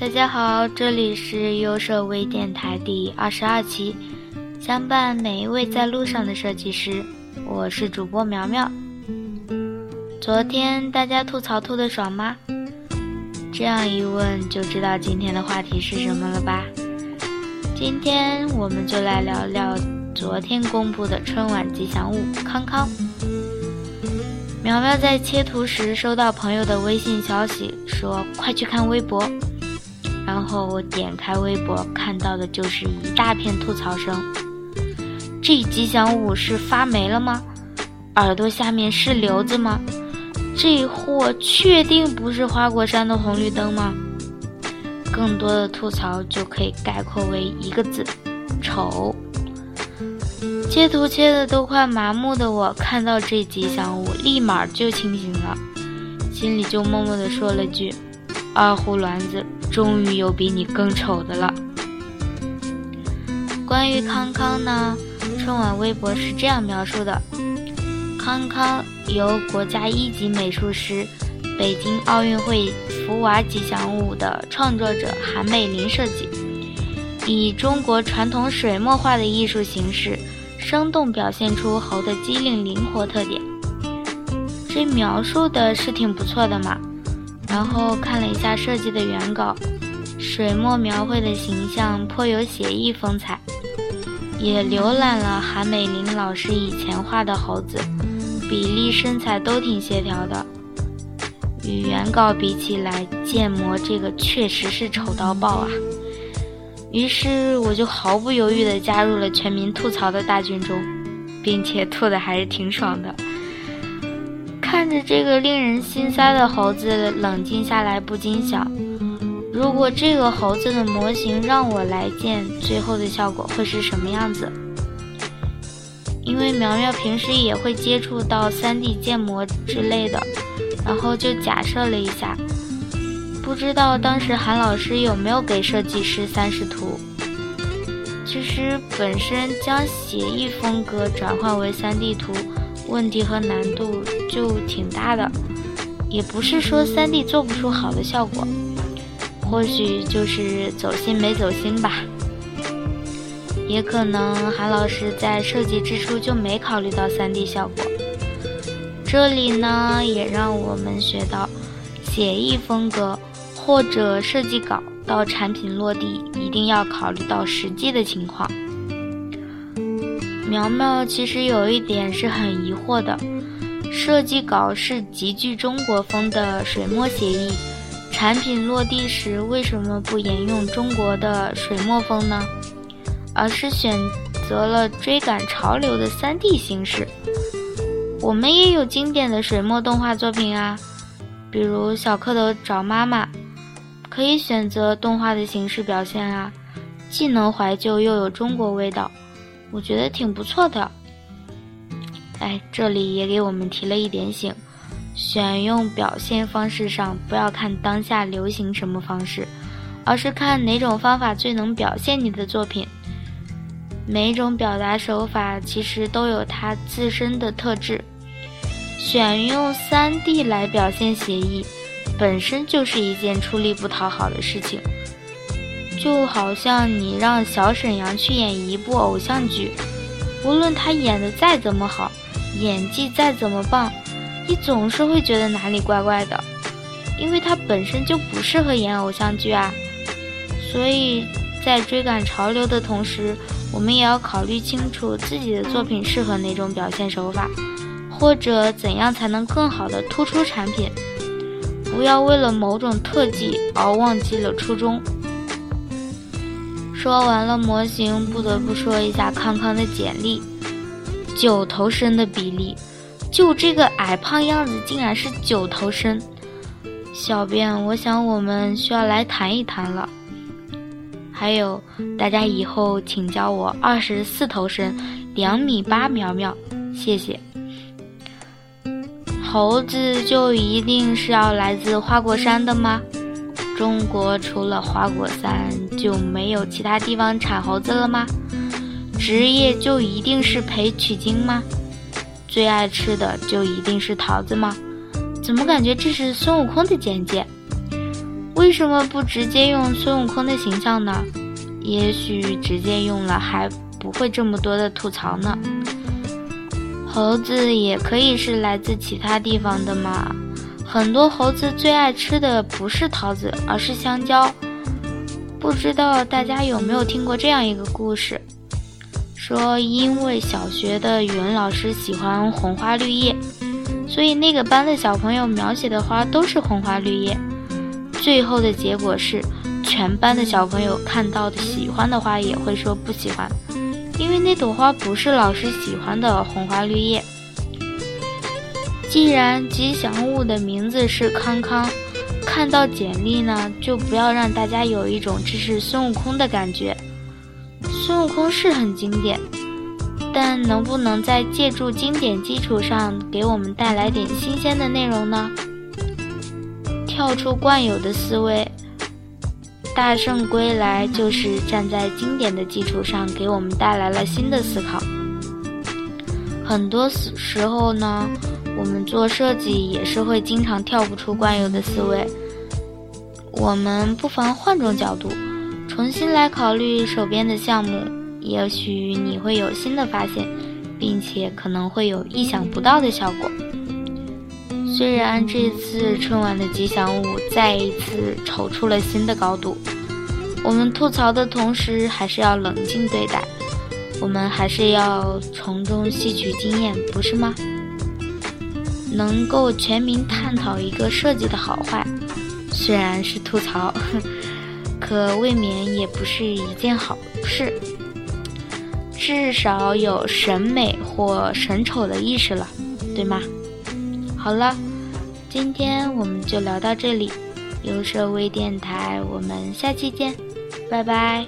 大家好，这里是优设微电台第二十二期，相伴每一位在路上的设计师，我是主播苗苗。昨天大家吐槽吐的爽吗？这样一问就知道今天的话题是什么了吧？今天我们就来聊聊昨天公布的春晚吉祥物康康。苗苗在切图时收到朋友的微信消息，说快去看微博。然后我点开微博，看到的就是一大片吐槽声。这吉祥物是发霉了吗？耳朵下面是瘤子吗？这货确定不是花果山的红绿灯吗？更多的吐槽就可以概括为一个字：丑。切图切的都快麻木的我，看到这吉祥物，立马就清醒了，心里就默默的说了句：“二胡卵子，终于有比你更丑的了。”关于康康呢，春晚微博是这样描述的：康康由国家一级美术师、北京奥运会福娃吉祥物的创作者韩美林设计，以中国传统水墨画的艺术形式。生动表现出猴的机灵灵活特点，这描述的是挺不错的嘛。然后看了一下设计的原稿，水墨描绘的形象颇有写意风采，也浏览了韩美林老师以前画的猴子，比例身材都挺协调的。与原稿比起来，建模这个确实是丑到爆啊！于是我就毫不犹豫地加入了全民吐槽的大军中，并且吐的还是挺爽的。看着这个令人心塞的猴子冷静下来，不禁想：如果这个猴子的模型让我来建，最后的效果会是什么样子？因为苗苗平时也会接触到 3D 建模之类的，然后就假设了一下。不知道当时韩老师有没有给设计师三视图？其实本身将写意风格转换为 3D 图，问题和难度就挺大的。也不是说 3D 做不出好的效果，或许就是走心没走心吧。也可能韩老师在设计之初就没考虑到 3D 效果。这里呢，也让我们学到写意风格。或者设计稿到产品落地，一定要考虑到实际的情况。苗苗其实有一点是很疑惑的：设计稿是极具中国风的水墨写意，产品落地时为什么不沿用中国的水墨风呢？而是选择了追赶潮流的 3D 形式？我们也有经典的水墨动画作品啊，比如小蝌蚪找妈妈。可以选择动画的形式表现啊，既能怀旧又有中国味道，我觉得挺不错的。哎，这里也给我们提了一点醒：选用表现方式上，不要看当下流行什么方式，而是看哪种方法最能表现你的作品。每种表达手法其实都有它自身的特质，选用 3D 来表现写意。本身就是一件出力不讨好的事情，就好像你让小沈阳去演一部偶像剧，无论他演的再怎么好，演技再怎么棒，你总是会觉得哪里怪怪的，因为他本身就不适合演偶像剧啊。所以在追赶潮流的同时，我们也要考虑清楚自己的作品适合哪种表现手法，或者怎样才能更好的突出产品。不要为了某种特技而忘记了初衷。说完了模型，不得不说一下康康的简历，九头身的比例，就这个矮胖样子，竟然是九头身。小编，我想我们需要来谈一谈了。还有，大家以后请叫我二十四头身，两米八苗苗，谢谢。猴子就一定是要来自花果山的吗？中国除了花果山就没有其他地方产猴子了吗？职业就一定是陪取经吗？最爱吃的就一定是桃子吗？怎么感觉这是孙悟空的简介？为什么不直接用孙悟空的形象呢？也许直接用了还不会这么多的吐槽呢。猴子也可以是来自其他地方的嘛。很多猴子最爱吃的不是桃子，而是香蕉。不知道大家有没有听过这样一个故事？说因为小学的语文老师喜欢红花绿叶，所以那个班的小朋友描写的花都是红花绿叶。最后的结果是，全班的小朋友看到的喜欢的花也会说不喜欢，因为那朵花不是老师喜欢的红花绿叶。既然吉祥物的名字是康康，看到简历呢，就不要让大家有一种这是孙悟空的感觉。孙悟空是很经典，但能不能在借助经典基础上给我们带来点新鲜的内容呢？跳出惯有的思维，大圣归来就是站在经典的基础上给我们带来了新的思考。很多时候呢，我们做设计也是会经常跳不出惯有的思维。我们不妨换种角度，重新来考虑手边的项目，也许你会有新的发现，并且可能会有意想不到的效果。虽然这次春晚的吉祥物再一次丑出了新的高度，我们吐槽的同时还是要冷静对待，我们还是要从中吸取经验，不是吗？能够全民探讨一个设计的好坏，虽然是吐槽，可未免也不是一件好事。至少有审美或审丑的意识了，对吗？好了。今天我们就聊到这里，优设微电台，我们下期见，拜拜。